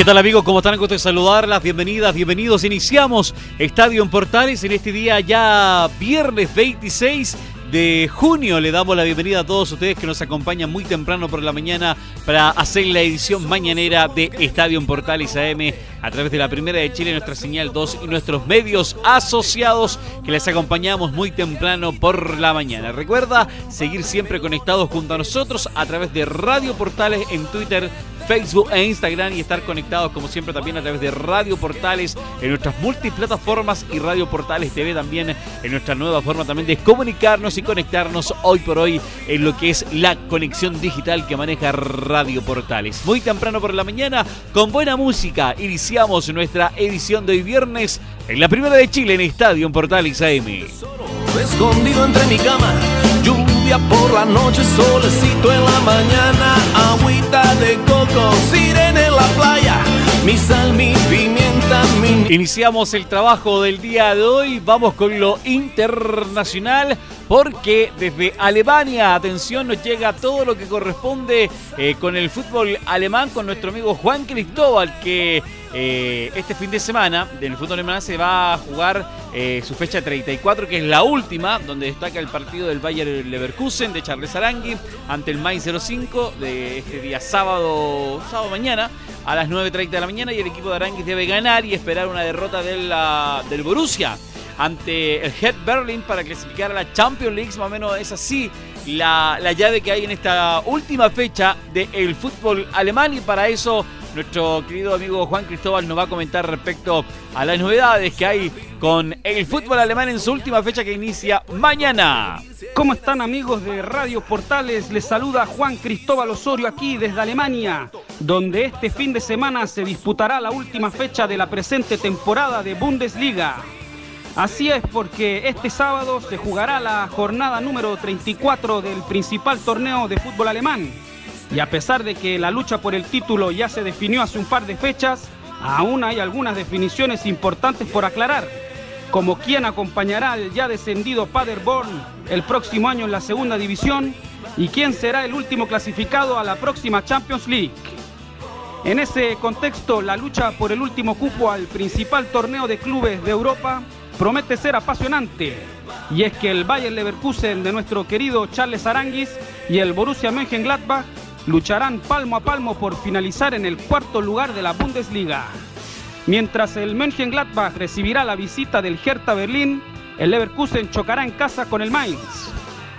¿Qué tal amigos? ¿Cómo están? Gusto de saludarlas. Bienvenidas, bienvenidos. Iniciamos Estadio en Portales en este día ya viernes 26 de junio. Le damos la bienvenida a todos ustedes que nos acompañan muy temprano por la mañana para hacer la edición mañanera de Estadio en Portales AM a través de la Primera de Chile, nuestra señal 2 y nuestros medios asociados que les acompañamos muy temprano por la mañana. Recuerda seguir siempre conectados junto a nosotros a través de Radio Portales en Twitter, Facebook e Instagram y estar conectados como siempre también a través de Radio Portales en nuestras multiplataformas y Radio Portales TV también en nuestra nueva forma también de comunicarnos y conectarnos hoy por hoy en lo que es la conexión digital que maneja Radio Portales. Muy temprano por la mañana con buena música iniciamos nuestra edición de hoy viernes en la primera de Chile en Estadio Portales AM. Escondido mi cama por la noche, solecito en la mañana, agüita de coco, sirena en la playa, mi sal, mi pimienta, mi... Iniciamos el trabajo del día de hoy, vamos con lo internacional, porque desde Alemania, atención, nos llega todo lo que corresponde eh, con el fútbol alemán, con nuestro amigo Juan Cristóbal, que eh, este fin de semana del fútbol alemán se va a jugar eh, su fecha 34, que es la última, donde destaca el partido del Bayern Leverkusen de Charles Arangui ante el Mainz 05 de este día sábado, sábado mañana a las 9.30 de la mañana y el equipo de Arangui debe ganar y esperar una derrota del Borussia ante el Head Berlin para clasificar a la Champions League, más o menos es así la, la llave que hay en esta última fecha del fútbol alemán y para eso nuestro querido amigo Juan Cristóbal nos va a comentar respecto a las novedades que hay con el fútbol alemán en su última fecha que inicia mañana. ¿Cómo están amigos de Radio Portales? Les saluda Juan Cristóbal Osorio aquí desde Alemania, donde este fin de semana se disputará la última fecha de la presente temporada de Bundesliga. Así es porque este sábado se jugará la jornada número 34 del principal torneo de fútbol alemán y a pesar de que la lucha por el título ya se definió hace un par de fechas, aún hay algunas definiciones importantes por aclarar, como quién acompañará al ya descendido Paderborn el próximo año en la segunda división y quién será el último clasificado a la próxima Champions League. En ese contexto, la lucha por el último cupo al principal torneo de clubes de Europa promete ser apasionante. Y es que el Bayern Leverkusen de nuestro querido Charles Aranguis y el Borussia Mönchengladbach lucharán palmo a palmo por finalizar en el cuarto lugar de la Bundesliga. Mientras el Mönchengladbach recibirá la visita del Hertha Berlín, el Leverkusen chocará en casa con el Mainz.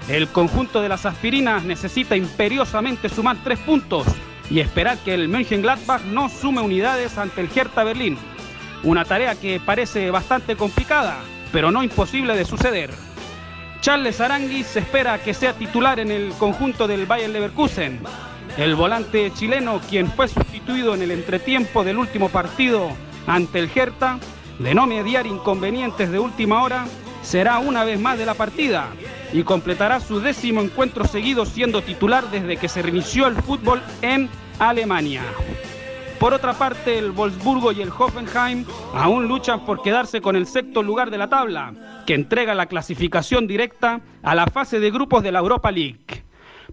El conjunto de las aspirinas necesita imperiosamente sumar tres puntos y esperar que el Mönchengladbach no sume unidades ante el Hertha Berlín. Una tarea que parece bastante complicada, pero no imposible de suceder. Charles Aranguis espera que sea titular en el conjunto del Bayern Leverkusen, el volante chileno, quien fue sustituido en el entretiempo del último partido ante el Hertha, de no mediar inconvenientes de última hora, será una vez más de la partida y completará su décimo encuentro seguido siendo titular desde que se reinició el fútbol en Alemania. Por otra parte, el Wolfsburgo y el Hoffenheim aún luchan por quedarse con el sexto lugar de la tabla, que entrega la clasificación directa a la fase de grupos de la Europa League.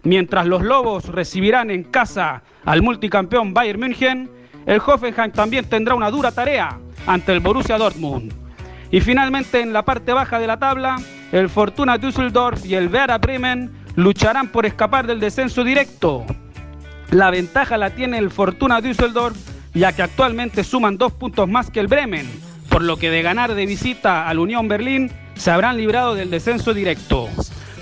Mientras los Lobos recibirán en casa al multicampeón Bayern München, el Hoffenheim también tendrá una dura tarea ante el Borussia Dortmund. Y finalmente en la parte baja de la tabla, el Fortuna Düsseldorf y el Werder Bremen lucharán por escapar del descenso directo. La ventaja la tiene el Fortuna Düsseldorf, ya que actualmente suman dos puntos más que el Bremen, por lo que de ganar de visita al Unión Berlín se habrán librado del descenso directo.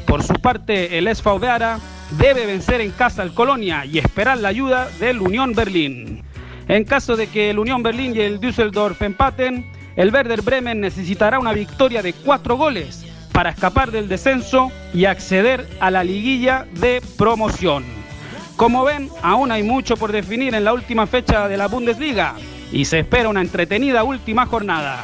Por su parte, el SV Werder debe vencer en casa al Colonia y esperar la ayuda del Unión Berlín. En caso de que el Unión Berlín y el Düsseldorf empaten, el Werder Bremen necesitará una victoria de cuatro goles para escapar del descenso y acceder a la liguilla de promoción. Como ven, aún hay mucho por definir en la última fecha de la Bundesliga y se espera una entretenida última jornada.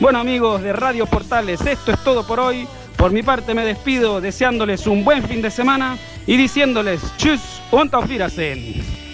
Bueno amigos de Radio Portales, esto es todo por hoy. Por mi parte me despido deseándoles un buen fin de semana y diciéndoles tschüss und auf.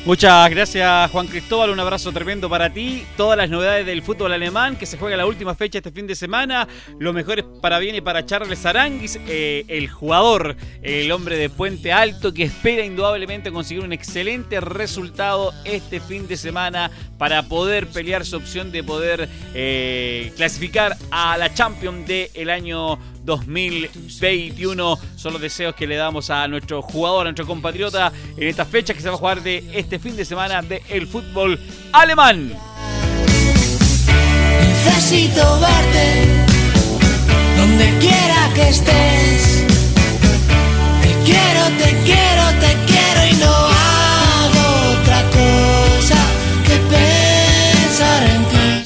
Muchas gracias Juan Cristóbal, un abrazo tremendo para ti. Todas las novedades del fútbol alemán que se juega la última fecha este fin de semana. Lo mejor es para bien y para Charles Aranguis, eh, el jugador, el hombre de Puente Alto que espera indudablemente conseguir un excelente resultado este fin de semana para poder pelear su opción de poder eh, clasificar a la Champions del año 2021. Son los deseos que le damos a nuestro jugador, a nuestro compatriota en esta fecha que se va a jugar de este fin de semana del el fútbol alemán. Necesito verte donde quiera que estés. Te quiero, te quiero, te quiero y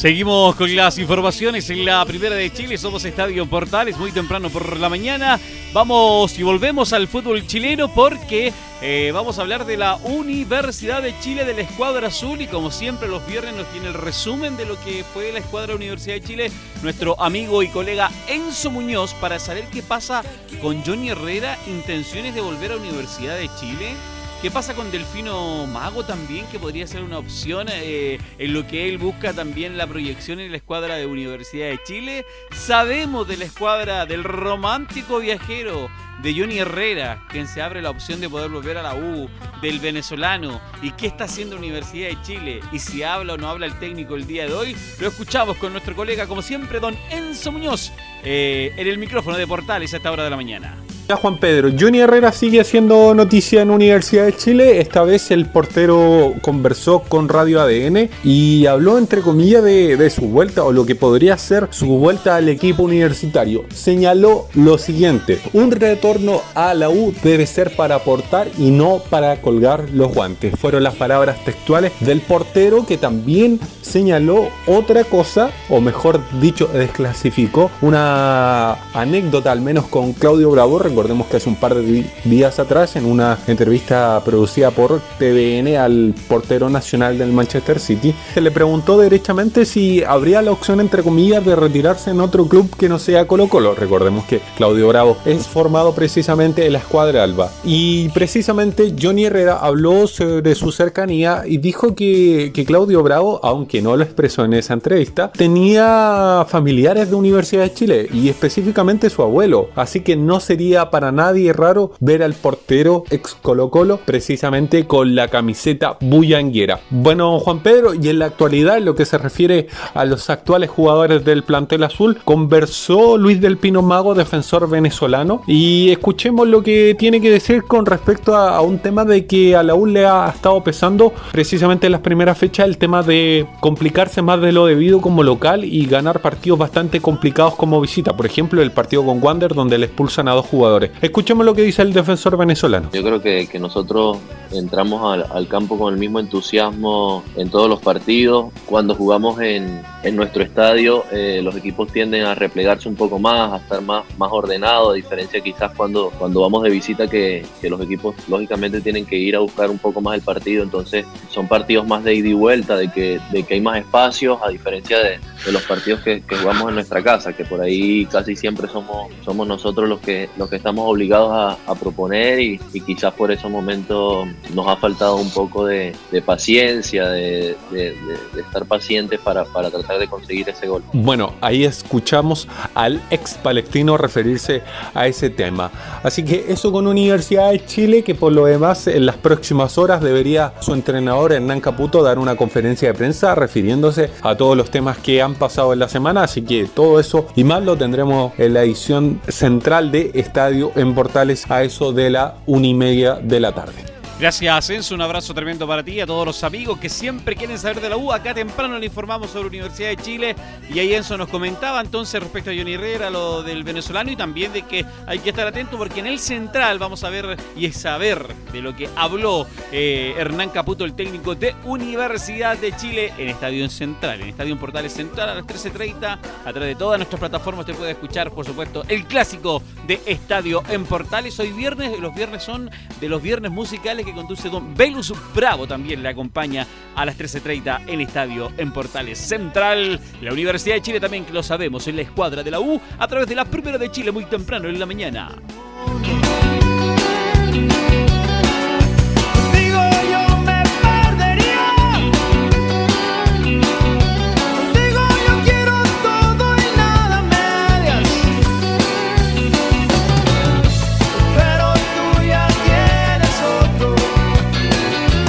Seguimos con las informaciones en la primera de Chile. Somos Estadio Portales, muy temprano por la mañana. Vamos y volvemos al fútbol chileno porque eh, vamos a hablar de la Universidad de Chile de la Escuadra Azul. Y como siempre, los viernes nos tiene el resumen de lo que fue la Escuadra Universidad de Chile, nuestro amigo y colega Enzo Muñoz, para saber qué pasa con Johnny Herrera, intenciones de volver a Universidad de Chile. ¿Qué pasa con Delfino Mago también? Que podría ser una opción eh, en lo que él busca también la proyección en la escuadra de Universidad de Chile. Sabemos de la escuadra del romántico viajero de Johnny Herrera, quien se abre la opción de poder volver a la U, del venezolano, y qué está haciendo Universidad de Chile, y si habla o no habla el técnico el día de hoy, lo escuchamos con nuestro colega, como siempre, don Enzo Muñoz, eh, en el micrófono de Portales a esta hora de la mañana. Juan Pedro, Johnny Herrera sigue haciendo noticia en Universidad de Chile. Esta vez el portero conversó con Radio ADN y habló entre comillas de, de, su vuelta o lo que podría ser su vuelta al equipo universitario. Señaló lo siguiente, un retorno a la U debe ser para aportar y no para colgar los guantes. Fueron las palabras textuales del portero que también señaló otra cosa, o mejor dicho, desclasificó una anécdota al menos con Claudio Bravo Recordemos que hace un par de días atrás, en una entrevista producida por TVN al portero nacional del Manchester City, se le preguntó derechamente si habría la opción, entre comillas, de retirarse en otro club que no sea Colo Colo. Recordemos que Claudio Bravo es formado precisamente en la escuadra Alba. Y precisamente Johnny Herrera habló sobre su cercanía y dijo que, que Claudio Bravo, aunque no lo expresó en esa entrevista, tenía familiares de Universidad de Chile y específicamente su abuelo. Así que no sería para nadie raro ver al portero ex Colo Colo precisamente con la camiseta bullanguera. Bueno, Juan Pedro, y en la actualidad, en lo que se refiere a los actuales jugadores del plantel azul, conversó Luis del Pino Mago, defensor venezolano, y escuchemos lo que tiene que decir con respecto a, un tema de que a la U le ha estado pesando precisamente en las primeras fechas el tema de complicarse más de lo debido como local y ganar partidos bastante complicados como visita. Por ejemplo, el partido con Wander donde le expulsan a dos jugadores. Escuchemos lo que dice el defensor venezolano. Yo creo que, que nosotros entramos al, al, campo con el mismo entusiasmo en todos los partidos. Cuando jugamos en, en nuestro estadio, eh, los equipos tienden a replegarse un poco más, a estar más, más ordenados, a diferencia quizás cuando, cuando vamos de visita que, que los equipos lógicamente tienen que ir a buscar un poco más el partido. Entonces son partidos más de ida y vuelta, de que, de que hay más espacios, a diferencia de, de los partidos que, que, jugamos en nuestra casa, que por ahí casi siempre somos, somos nosotros los que, los que estamos obligados a, proponer y, quizás por esos momentos nos ha faltado un poco de, paciencia, de, de, estar pacientes para, para, tratar de conseguir ese gol. Bueno, ahí escuchamos al ex palestino referirse a ese tema. Así que eso con Universidad de Chile, que por lo demás en las próximas horas debería su entrenador Hernán Caputo dar una conferencia de prensa refiriéndose a todos los temas que han pasado en la semana. Así que todo eso y más lo tendremos en la edición central de Estadio en Portales a eso de la una y media de la tarde. Gracias, Enzo. Un abrazo tremendo para ti y a todos los amigos que siempre quieren saber de la U. Acá temprano le informamos sobre Universidad de Chile y ahí Enzo nos comentaba entonces respecto a Johnny Herrera, lo del venezolano y también de que hay que estar atento porque en el central vamos a ver y saber de lo que habló eh, Hernán Caputo, el técnico de Universidad de Chile en Estadio Central, en Estadio Portales Central a las 13.30. A través de todas nuestras plataformas te puede escuchar, por supuesto, el clásico de Estadio en Portales. Hoy viernes, los viernes son de los viernes musicales que conduce Don Velus Bravo también le acompaña a las 13.30 en Estadio en Portales Central. La Universidad de Chile también, que lo sabemos, en la escuadra de la U a través de la Primera de Chile muy temprano en la mañana.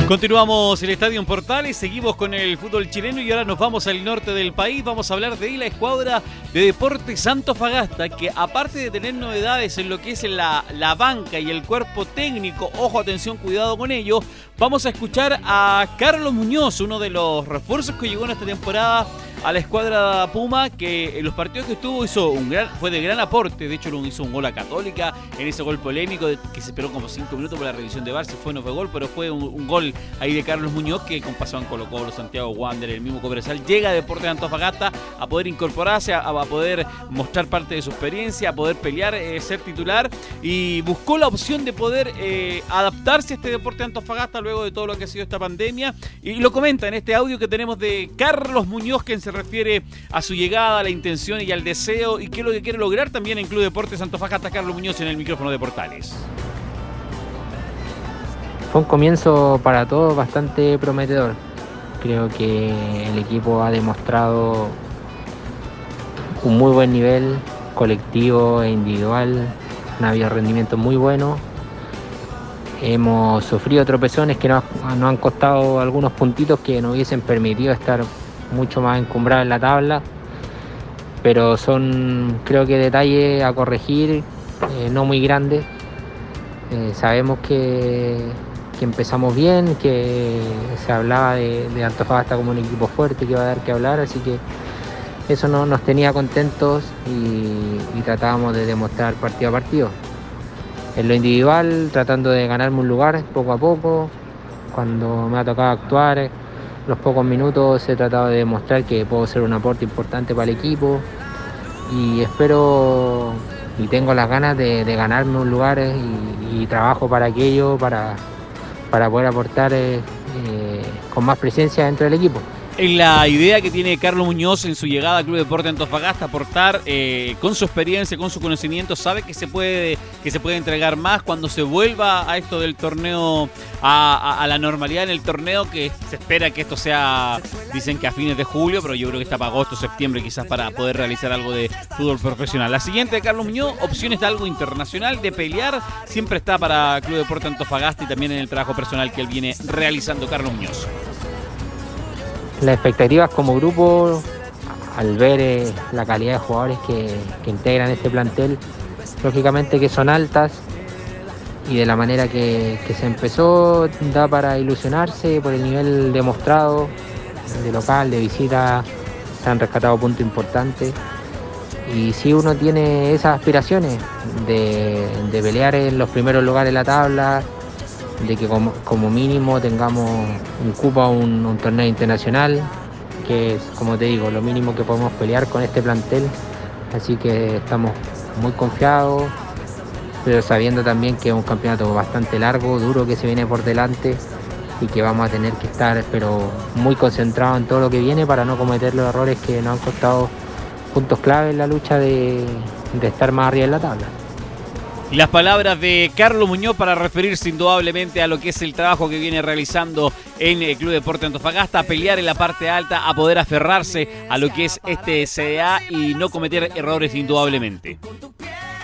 Continuamos el Estadio en Portales, seguimos con el fútbol chileno y ahora nos vamos al norte del país. Vamos a hablar de la escuadra de Deportes Santo Fagasta, que aparte de tener novedades en lo que es la, la banca y el cuerpo técnico, ojo, atención, cuidado con ello, vamos a escuchar a Carlos Muñoz, uno de los refuerzos que llegó en esta temporada a la escuadra Puma, que en los partidos que estuvo hizo un gran, fue de gran aporte. De hecho, hizo un gol a Católica en ese gol polémico que se esperó como cinco minutos por la revisión de Bar. Se fue, no fue gol, pero fue un, gol ahí de Carlos Muñoz que con Pasón colocó los Santiago Wander, el mismo Cobresal, llega a Deportes de Antofagasta a poder incorporarse, a, poder mostrar parte de su experiencia, a poder pelear, eh, ser titular y buscó la opción de poder eh, adaptarse a este Deporte de Antofagasta de todo lo que ha sido esta pandemia. Y lo comenta en este audio que tenemos de Carlos Muñoz, que se refiere a su llegada, a la intención y al deseo y qué es lo que quiere lograr también en Club Deportes Antofagasta Carlos Muñoz en el micrófono de Portales. Fue un comienzo para todos bastante prometedor. Creo que el equipo ha demostrado un muy buen nivel colectivo e individual, un habido rendimiento muy bueno. Hemos sufrido tropezones que nos, han costado algunos puntitos que nos hubiesen permitido estar mucho más encumbrada en la tabla, pero son creo que detalles a corregir, eh, no muy grandes. Eh, sabemos que, empezamos bien, que se hablaba de, Antofagasta como un equipo fuerte que iba a dar que hablar, así que eso no, nos tenía contentos y tratábamos de demostrar partido a partido. En lo individual, tratando de ganarme un lugar poco a poco, cuando me ha tocado actuar, los pocos minutos he tratado de demostrar que puedo ser un aporte importante para el equipo y espero y tengo las ganas de, ganarme un lugar y, trabajo para aquello, para, para poder aportar eh, eh, con más presencia dentro del equipo en la idea que tiene Carlos Muñoz en su llegada al Club Deporte Antofagasta, aportar eh, con su experiencia, con su conocimiento, sabe que se puede que se puede entregar más cuando se vuelva a esto del torneo, a, la normalidad en el torneo, que se espera que esto sea, dicen que a fines de julio, pero yo creo que está para agosto, septiembre quizás para poder realizar algo de fútbol profesional. La siguiente de Carlos Muñoz, opciones de algo internacional, de pelear, siempre está para Club Deporte Antofagasta y también en el trabajo personal que él viene realizando Carlos Muñoz las expectativas como grupo, al ver eh, la calidad de jugadores que, integran este plantel, lógicamente que son altas y de la manera que, se empezó da para ilusionarse por el nivel demostrado de local, de visita, se han rescatado puntos importantes. Y si uno tiene esas aspiraciones de, de pelear en los primeros lugares de la tabla, de que como, mínimo tengamos un cupo a un, torneo internacional, que es, como te digo, lo mínimo que podemos pelear con este plantel. Así que estamos muy confiados, pero sabiendo también que es un campeonato bastante largo, duro que se viene por delante y que vamos a tener que estar pero muy concentrados en todo lo que viene para no cometer los errores que nos han costado puntos clave en la lucha de estar más arriba en la tabla. Las palabras de Carlos Muñoz para referirse indudablemente a lo que es el trabajo que viene realizando en el Club Deporte Antofagasta, a pelear en la parte alta, a poder aferrarse a lo que es este CDA y no cometer errores indudablemente.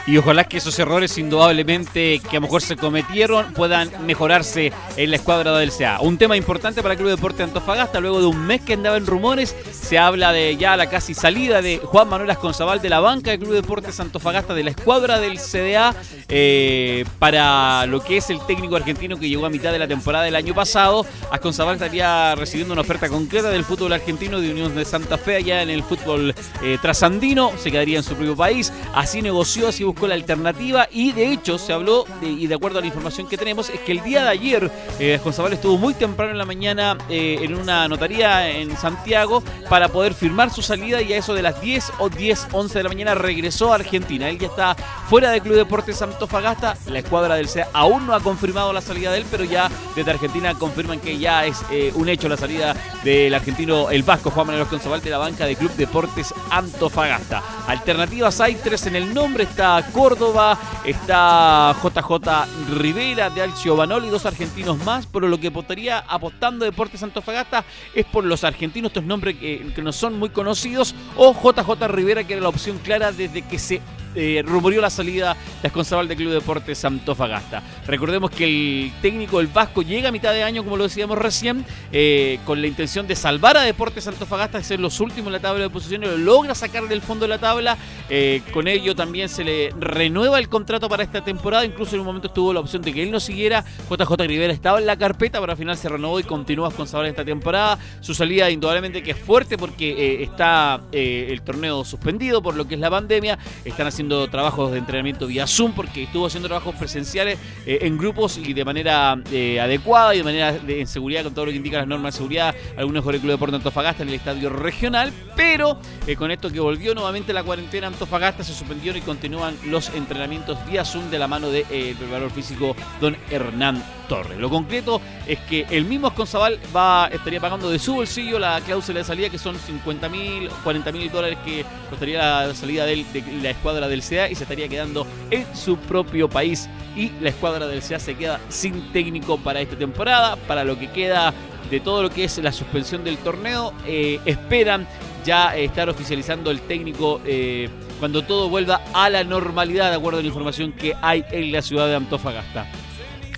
Y ojalá que esos errores indudablemente que a lo mejor se cometieron puedan mejorarse en la escuadra del CA. Un tema importante para el Club Deporte Antofagasta, luego de un mes que andaba en rumores, se habla de ya la casi salida de Juan Manuel Asconzabal de la banca del Club Deportes Antofagasta, de la escuadra del CDA, eh, para lo que es el técnico argentino que llegó a mitad de la temporada del año pasado. Asconzabal estaría recibiendo una oferta concreta del fútbol argentino de Unión de Santa Fe allá en el fútbol eh, trasandino, se quedaría en su propio país, así negoció, así buscó buscó la alternativa y de hecho se habló, y de acuerdo a la información que tenemos, es que el día de ayer eh, estuvo muy temprano en la mañana eh, en una notaría en Santiago para poder firmar su salida y a eso de las 10 o 10, 11 de la mañana regresó a Argentina. Él ya está fuera del Club Deportes Antofagasta, la escuadra del CEA aún no ha confirmado la salida de él, pero ya desde Argentina confirman que ya es eh, un hecho la salida del argentino, el vasco Juan Manuel Consobal de la banca de Club Deportes Antofagasta. Alternativas hay tres en el nombre, está Córdoba, está JJ Rivera de Alcio Banoli, dos argentinos más, pero lo que votaría apostando Deportes Antofagasta es por los argentinos, estos nombres que, que no son muy conocidos, o JJ Rivera, que era la opción clara desde que se eh, rumoreó la salida de Esconzabal del Club Deportes Antofagasta. Recordemos que el técnico del Vasco llega a mitad de año, como lo decíamos recién, eh, con la intención de salvar a Deportes Antofagasta, de ser los últimos en la tabla de posiciones, lo logra sacar del fondo de la tabla. Eh, con ello también se le renueva el contrato para esta temporada. Incluso en un momento estuvo la opción de que él no siguiera. JJ Rivera estaba en la carpeta, pero al final se renovó y continúa con Esconzabal esta temporada. Su salida indudablemente que es fuerte porque está el torneo suspendido por lo que es la pandemia. Están haciendo trabajos de entrenamiento vía Zoom porque estuvo haciendo trabajos presenciales eh, en grupos y de manera eh, adecuada y de manera de, en seguridad con todo lo que indica las normas de seguridad. Algunos por el Club Deporte Antofagasta en el estadio regional, pero eh, con esto que volvió nuevamente la cuarentena Antofagasta se suspendieron y continúan los entrenamientos vía Zoom de la mano del de, preparador físico don Hernán Torres. Lo concreto es que el mismo Esconzabal va, estaría pagando de su bolsillo la cláusula de salida que son 50 mil, 40 mil dólares que costaría la salida de la escuadra del SEA y se estaría quedando en su propio país. Y la escuadra del SEA se queda sin técnico para esta temporada, para lo que queda de todo lo que es la suspensión del torneo. Eh, esperan ya estar oficializando el técnico eh, cuando todo vuelva a la normalidad, de acuerdo a la información que hay en la ciudad de Antofagasta.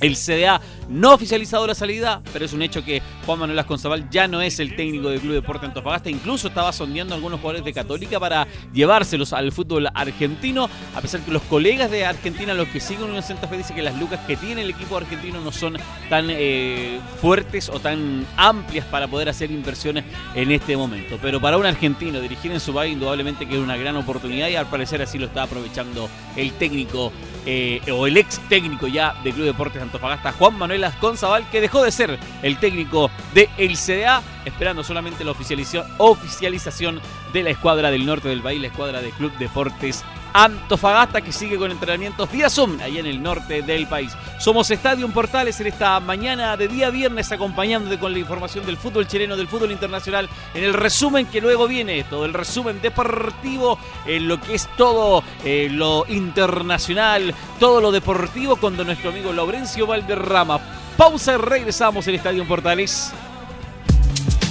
El CDA no oficializado la salida, pero es un hecho que Juan Manuel Asconzabal ya no es el técnico del Club Deporte Antofagasta. Incluso estaba sondeando algunos jugadores de Católica para llevárselos al fútbol argentino. A pesar que los colegas de Argentina, los que siguen en Santa Fe, dicen que las lucas que tiene el equipo argentino no son tan eh, fuertes o tan amplias para poder hacer inversiones en este momento. Pero para un argentino dirigir en su país, indudablemente que es una gran oportunidad y al parecer así lo está aprovechando el técnico eh, o el ex técnico ya del Club Deportes Antofagasta, Juan Manuel Asconzabal, que dejó de ser el técnico de el CDA, esperando solamente la oficialización de la escuadra del norte del país, la escuadra del Club Deportes Antofagasta que sigue con entrenamientos vía Zoom allá en el norte del país. Somos Estadio Portales en esta mañana de día viernes acompañándote con la información del fútbol chileno, del fútbol internacional, en el resumen que luego viene, todo el resumen deportivo, en lo que es todo eh, lo internacional, todo lo deportivo con nuestro amigo Laurencio Valderrama. Pausa y regresamos en Estadio Portales.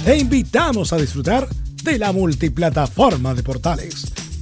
Te invitamos a disfrutar de la multiplataforma de Portales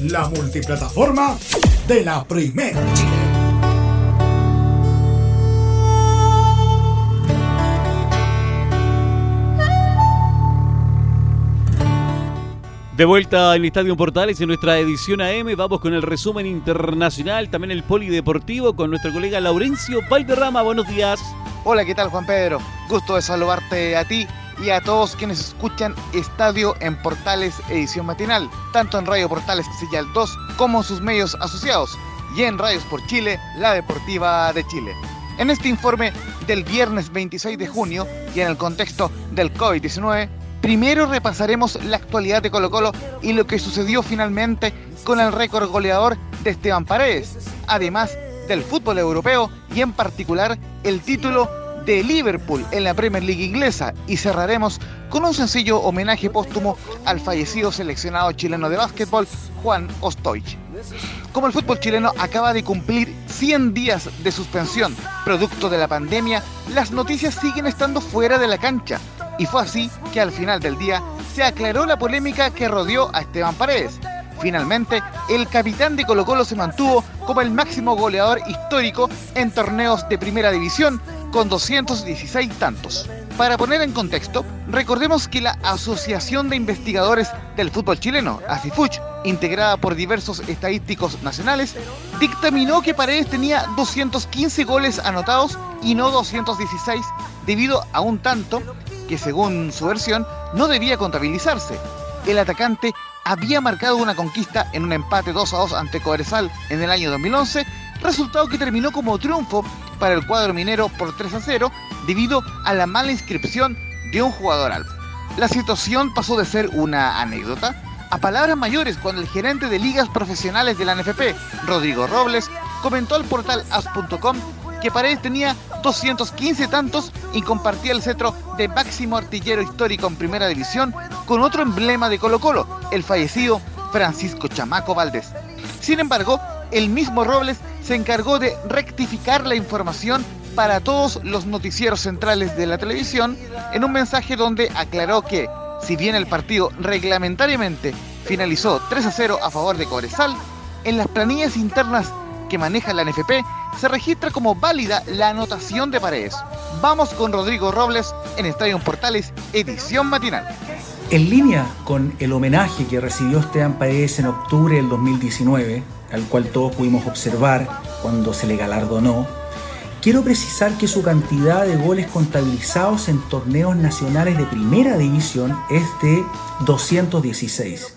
la multiplataforma de la Primera Chile. De vuelta en el Estadio Portales en nuestra edición AM, vamos con el resumen internacional, también el polideportivo con nuestro colega Laurencio Valderrama. Buenos días. Hola, ¿qué tal Juan Pedro? Gusto de saludarte a ti y a todos quienes escuchan Estadio en Portales edición matinal, tanto en Radio Portales Señal 2 como sus medios asociados y en Radios por Chile, la Deportiva de Chile. En este informe del viernes 26 de junio y en el contexto del COVID-19, primero repasaremos la actualidad de Colo Colo y lo que sucedió finalmente con el récord goleador de Esteban Paredes, además del fútbol europeo y en particular el título de Liverpool en la Premier League inglesa y cerraremos con un sencillo homenaje póstumo al fallecido seleccionado chileno de básquetbol Juan Ostoich. Como el fútbol chileno acaba de cumplir 100 días de suspensión producto de la pandemia, las noticias siguen estando fuera de la cancha y fue así que al final del día se aclaró la polémica que rodeó a Esteban Paredes. Finalmente, el capitán de Colo Colo se mantuvo como el máximo goleador histórico en torneos de primera división con 216 tantos. Para poner en contexto, recordemos que la Asociación de Investigadores del Fútbol Chileno, ACIFUCH, integrada por diversos estadísticos nacionales, dictaminó que Paredes tenía 215 goles anotados y no 216 debido a un tanto que según su versión no debía contabilizarse. El atacante había marcado una conquista en un empate 2 a 2 ante Cobresal en el año 2011, resultado que terminó como triunfo para el cuadro minero por 3 a 0 debido a la mala inscripción de un jugador alto. La situación pasó de ser una anécdota a palabras mayores cuando el gerente de ligas profesionales de la NFP, Rodrigo Robles, comentó al portal as.com que Paredes tenía 215 tantos y compartía el cetro de máximo artillero histórico en primera división con otro emblema de Colo Colo, el fallecido Francisco Chamaco Valdés. Sin embargo, el mismo Robles se encargó de rectificar la información para todos los noticieros centrales de la televisión en un mensaje donde aclaró que, si bien el partido reglamentariamente finalizó 3 a 0 a favor de Cobresal, en las planillas internas que maneja la NFP se registra como válida la anotación de Paredes. Vamos con Rodrigo Robles en Estadio Portales, edición matinal. En línea con el homenaje que recibió Esteban Paredes en octubre del 2019, al cual todos pudimos observar cuando se le galardonó, quiero precisar que su cantidad de goles contabilizados en torneos nacionales de primera división es de 216.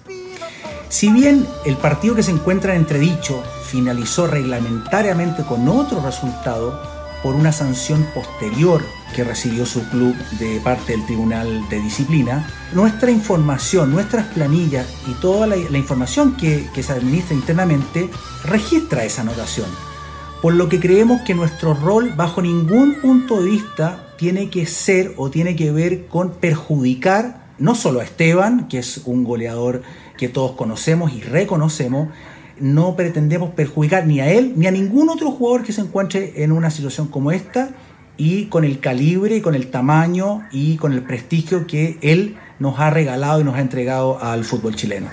Si bien el partido que se encuentra en entredicho finalizó reglamentariamente con otro resultado por una sanción posterior que recibió su club de parte del Tribunal de Disciplina, nuestra información, nuestras planillas y toda la, información que, que se administra internamente registra esa anotación. Por lo que creemos que nuestro rol bajo ningún punto de vista tiene que ser o tiene que ver con perjudicar no solo a Esteban, que es un goleador que todos conocemos y reconocemos, no pretendemos perjudicar ni a él ni a ningún otro jugador que se encuentre en una situación como esta y con el calibre, con el tamaño y con el prestigio que él nos ha regalado y nos ha entregado al fútbol chileno.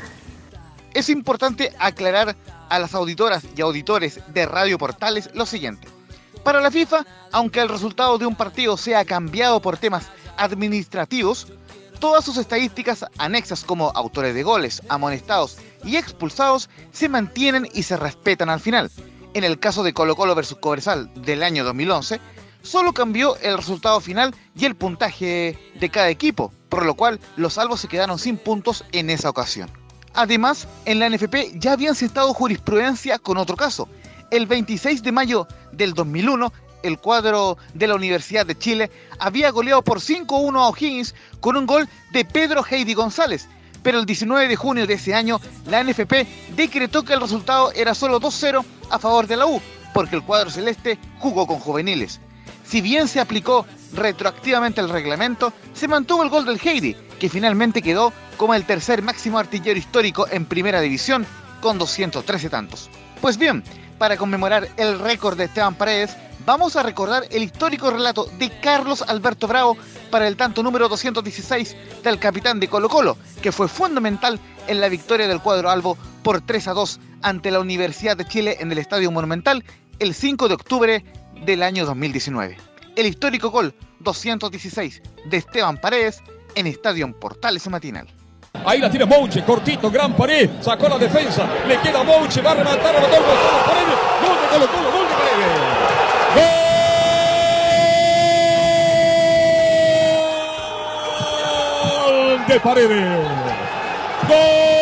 Es importante aclarar a las auditoras y auditores de Radio Portales lo siguiente. Para la FIFA, aunque el resultado de un partido sea cambiado por temas administrativos, todas sus estadísticas anexas como autores de goles, amonestados y expulsados se mantienen y se respetan al final. En el caso de Colo Colo vs Cobresal del año 2011, solo cambió el resultado final y el puntaje de cada equipo, por lo cual los salvos se quedaron sin puntos en esa ocasión. Además, en la NFP ya habían citado jurisprudencia con otro caso. El 26 de mayo del 2001, el cuadro de la Universidad de Chile había goleado por 5-1 a O'Higgins con un gol de Pedro Heidi González. Pero el 19 de junio de ese año, la NFP decretó que el resultado era solo 2-0 a favor de la U, porque el cuadro celeste jugó con juveniles. Si bien se aplicó retroactivamente el reglamento, se mantuvo el gol del Heidi, que finalmente quedó como el tercer máximo artillero histórico en primera división, con 213 tantos. Pues bien, para conmemorar el récord de Esteban Paredes, vamos a recordar el histórico relato de Carlos Alberto Bravo para el tanto número 216 del capitán de Colo Colo, que fue fundamental en la victoria del cuadro Albo por 3 a 2 ante la Universidad de Chile en el Estadio Monumental el 5 de octubre del año 2019. El histórico gol 216 de Esteban Paredes en Estadio Portales Matinal. Ahí la tiene Mouche, cortito, gran pared, sacó la defensa, le queda Mouche, va a rematar a los dos, Paredes, gol de Colo Colo, gol de Paredes. De Paredes! ¡Gol!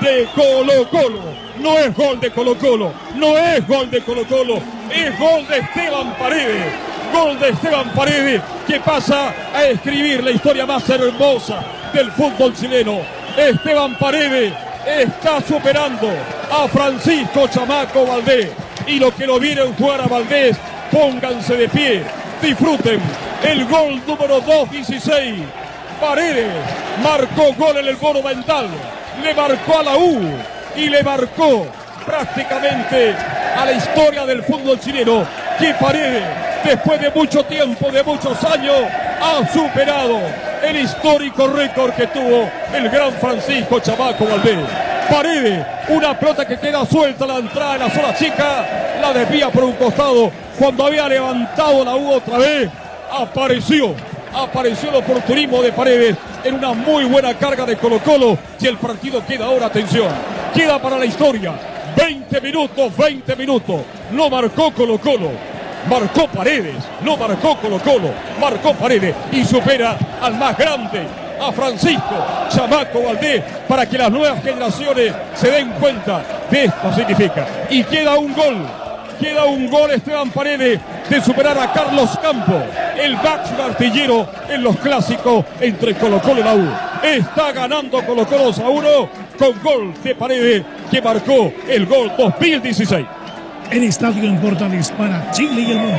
de Colo Colo no es gol de Colo Colo, no es gol de Colo Colo, es gol de Esteban Paredes. Gol de Esteban Paredes que pasa a escribir la historia más hermosa del fútbol chileno. Esteban Paredes está superando a Francisco Chamaco Valdés. Y los que lo vieron jugar a Valdés, pónganse de pie, disfruten el gol número 216. Paredes marcó gol en el Monumental, le marcó a la U, y le marcó prácticamente a la historia del fútbol chileno que Paredes, después de mucho tiempo, de muchos años, ha superado el histórico récord que tuvo el gran Francisco Chamaco Valdés. Paredes, una pelota que queda suelta la entrada de la zona chica, la desvía por un costado. Cuando había levantado la U otra vez, apareció, apareció el oportunismo de Paredes en una muy buena carga de Colo Colo y el partido queda ahora, atención, queda para la historia. 20 minutos, 20 minutos. No marcó Colo Colo. Marcó Paredes. No marcó Colo Colo. Marcó Paredes. Y supera al más grande. A Francisco Chamaco Valdés para que las nuevas generaciones se den cuenta de esto significa. Y queda un gol. Queda un gol Esteban Paredes de superar a Carlos Campos, el máximo artillero en los clásicos entre Colo Colo y la U. Está ganando Colo Colo a 1 con gol de Paredes que marcó el gol 2016. En Estadio en Portales para Chile y el mundo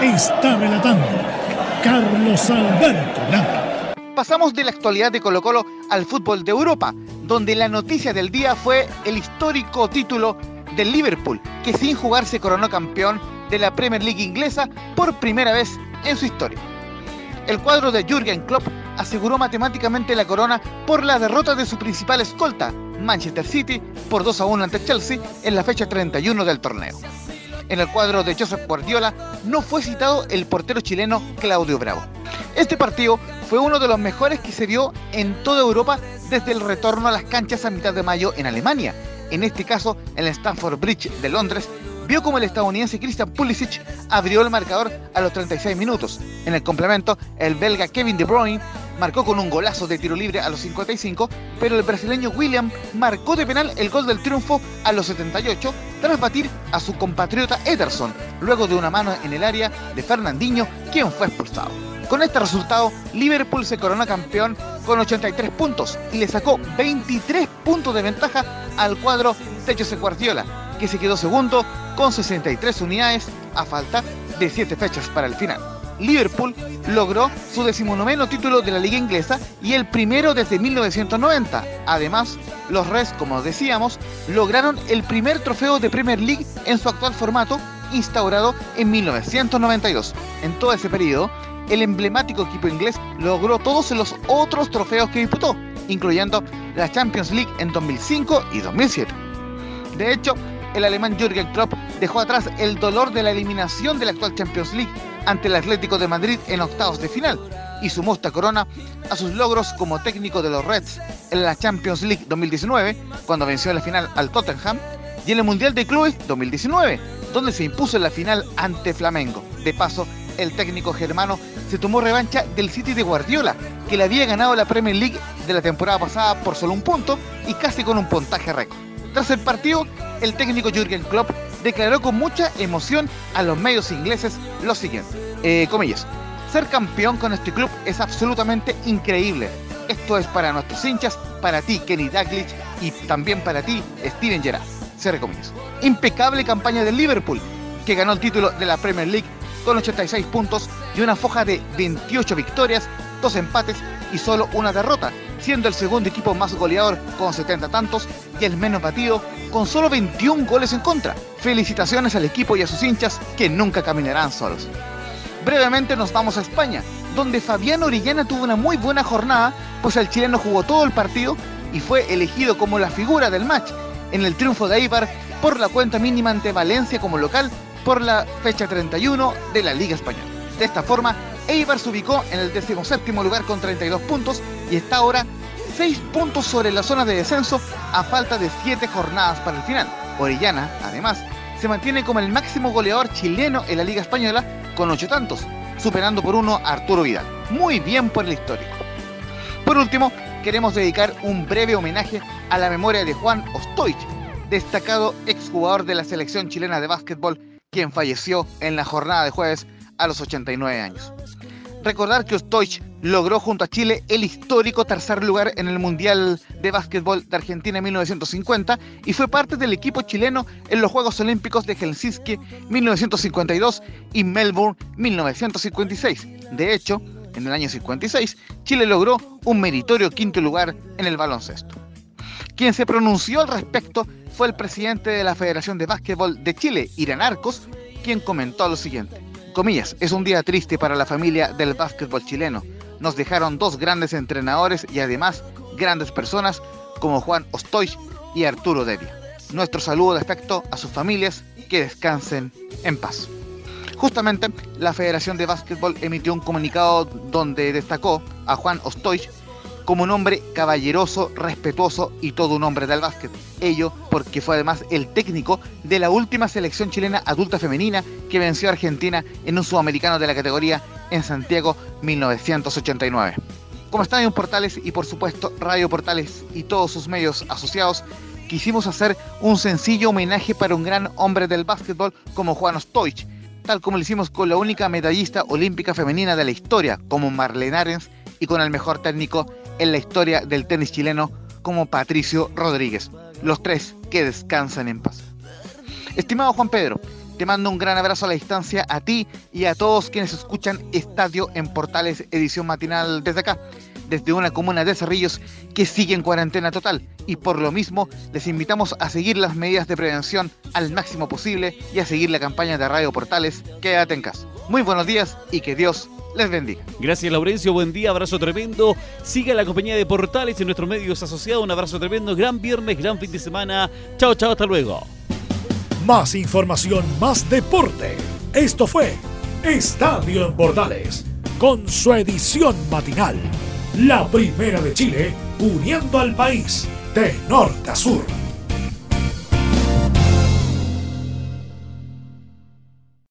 está relatando Carlos Alberto Lara. Pasamos de la actualidad de Colo Colo al fútbol de Europa, donde la noticia del día fue el histórico título del Liverpool, que sin jugar se coronó campeón de la Premier League inglesa por primera vez en su historia. El cuadro de Jürgen Klopp aseguró matemáticamente la corona por la derrota de su principal escolta, Manchester City, por 2 a 1 ante Chelsea en la fecha 31 del torneo. En el cuadro de Josep Guardiola no fue citado el portero chileno Claudio Bravo. Este partido fue uno de los mejores que se vio en toda Europa desde el retorno a las canchas a mitad de mayo en Alemania, en este caso en el Stamford Bridge de Londres, vio como el estadounidense Christian Pulisic abrió el marcador a los 36 minutos. En el complemento, el belga Kevin De Bruyne marcó con un golazo de tiro libre a los 55, pero el brasileño William marcó de penal el gol del triunfo a los 78 tras batir a su compatriota Ederson, luego de una mano en el área de Fernandinho, quien fue expulsado. Con este resultado, Liverpool se coronó campeón con 83 puntos y le sacó 23 puntos de ventaja al cuadro de José Guardiola, que se quedó segundo con 63 unidades a falta de 7 fechas para el final. Liverpool logró su decimonoveno título de la liga inglesa y el primero desde 1990. Además, los Reds, como decíamos, lograron el primer trofeo de Premier League en su actual formato, instaurado en 1992. En todo ese periodo, el emblemático equipo inglés logró todos los otros trofeos que disputó, incluyendo la Champions League en 2005 y 2007. De hecho, el alemán Jürgen Klopp dejó atrás el dolor de la eliminación de la actual Champions League ante el Atlético de Madrid en octavos de final y sumó esta corona a sus logros como técnico de los Reds en la Champions League 2019, cuando venció en la final al Tottenham, y en el Mundial de Clubes 2019, donde se impuso en la final ante Flamengo. De paso, el técnico germano se tomó revancha del City de Guardiola, que le había ganado la Premier League de la temporada pasada por solo un punto y casi con un puntaje récord. Tras el partido, el técnico Jürgen Klopp declaró con mucha emoción a los medios ingleses lo siguiente, eh, comillas, ser campeón con este club es absolutamente increíble. Esto es para nuestros hinchas, para ti Kenny Dalglish y también para ti Steven Gerrard. Cierre comillas. Impecable campaña del Liverpool, que ganó el título de la Premier League con 86 puntos y una foja de 28 victorias, dos empates y solo una derrota, siendo el segundo equipo más goleador con 70 tantos y el menos batido con solo 21 goles en contra. Felicitaciones al equipo y a sus hinchas que nunca caminarán solos. Brevemente nos vamos a España, donde Fabián Orellana tuvo una muy buena jornada, pues el chileno jugó todo el partido y fue elegido como la figura del match en el triunfo de Eibar por la cuenta mínima ante Valencia como local por la fecha 31 de la Liga Española. De esta forma, Eibar se ubicó en el 17 lugar con 32 puntos y está ahora 6 puntos sobre la zona de descenso a falta de 7 jornadas para el final. Orellana, además, se mantiene como el máximo goleador chileno en la Liga Española con 8 tantos, superando por uno a Arturo Vidal. Muy bien por el histórico. Por último, queremos dedicar un breve homenaje a la memoria de Juan Ostoich, destacado exjugador de la selección chilena de básquetbol, quien falleció en la jornada de jueves a los 89 años. Recordar que Ostoich logró junto a Chile el histórico tercer lugar en el Mundial de Básquetbol de Argentina en 1950 y fue parte del equipo chileno en los Juegos Olímpicos de Helsinki 1952 y Melbourne 1956. De hecho, en el año 56, Chile logró un meritorio quinto lugar en el baloncesto. Quien se pronunció al respecto fue el presidente de la Federación de Básquetbol de Chile, Irán Arcos, quien comentó lo siguiente. Comillas, es un día triste para la familia del básquetbol chileno. Nos dejaron dos grandes entrenadores y además grandes personas como Juan Ostoich y Arturo Devia. Nuestro saludo de afecto a sus familias, que descansen en paz. Justamente, la Federación de Básquetbol emitió un comunicado donde destacó a Juan Ostoich como un hombre caballeroso, respetuoso y todo un hombre del básquet. Ello porque fue además el técnico de la última selección chilena adulta femenina que venció a Argentina en un sudamericano de la categoría en Santiago 1989. Como Estadio Portales y por supuesto Radio Portales y todos sus medios asociados, quisimos hacer un sencillo homenaje para un gran hombre del básquetbol como Juan Ostoich, tal como lo hicimos con la única medallista olímpica femenina de la historia, como Marlene Arens, y con el mejor técnico en la historia del tenis chileno, como Patricio Rodríguez. Los tres que descansan en paz. Estimado Juan Pedro, te mando un gran abrazo a la distancia a ti y a todos quienes escuchan Estadio en Portales edición matinal desde acá, desde una comuna de Cerrillos que sigue en cuarentena total y por lo mismo les invitamos a seguir las medidas de prevención al máximo posible y a seguir la campaña de Radio Portales Quédate en casa. Muy buenos días y que Dios les bendiga. Gracias, Laurencio. Buen día, abrazo tremendo. Siga la compañía de Portales en nuestros medios asociados. Un abrazo tremendo. Gran viernes, gran fin de semana. Chao, chao, hasta luego. Más información, más deporte. Esto fue Estadio en Portales, con su edición matinal. La primera de Chile, uniendo al país de norte a sur.